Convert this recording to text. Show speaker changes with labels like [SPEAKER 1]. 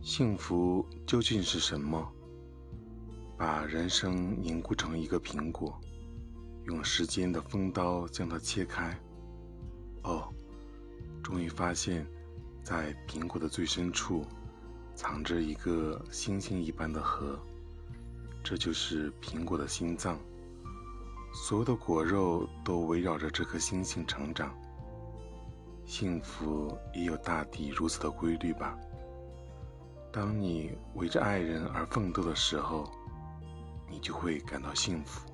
[SPEAKER 1] 幸福究竟是什么？把人生凝固成一个苹果，用时间的锋刀将它切开。哦，终于发现，在苹果的最深处，藏着一个星星一般的核。这就是苹果的心脏。所有的果肉都围绕着这颗星星成长。幸福也有大抵如此的规律吧。当你围着爱人而奋斗的时候，你就会感到幸福。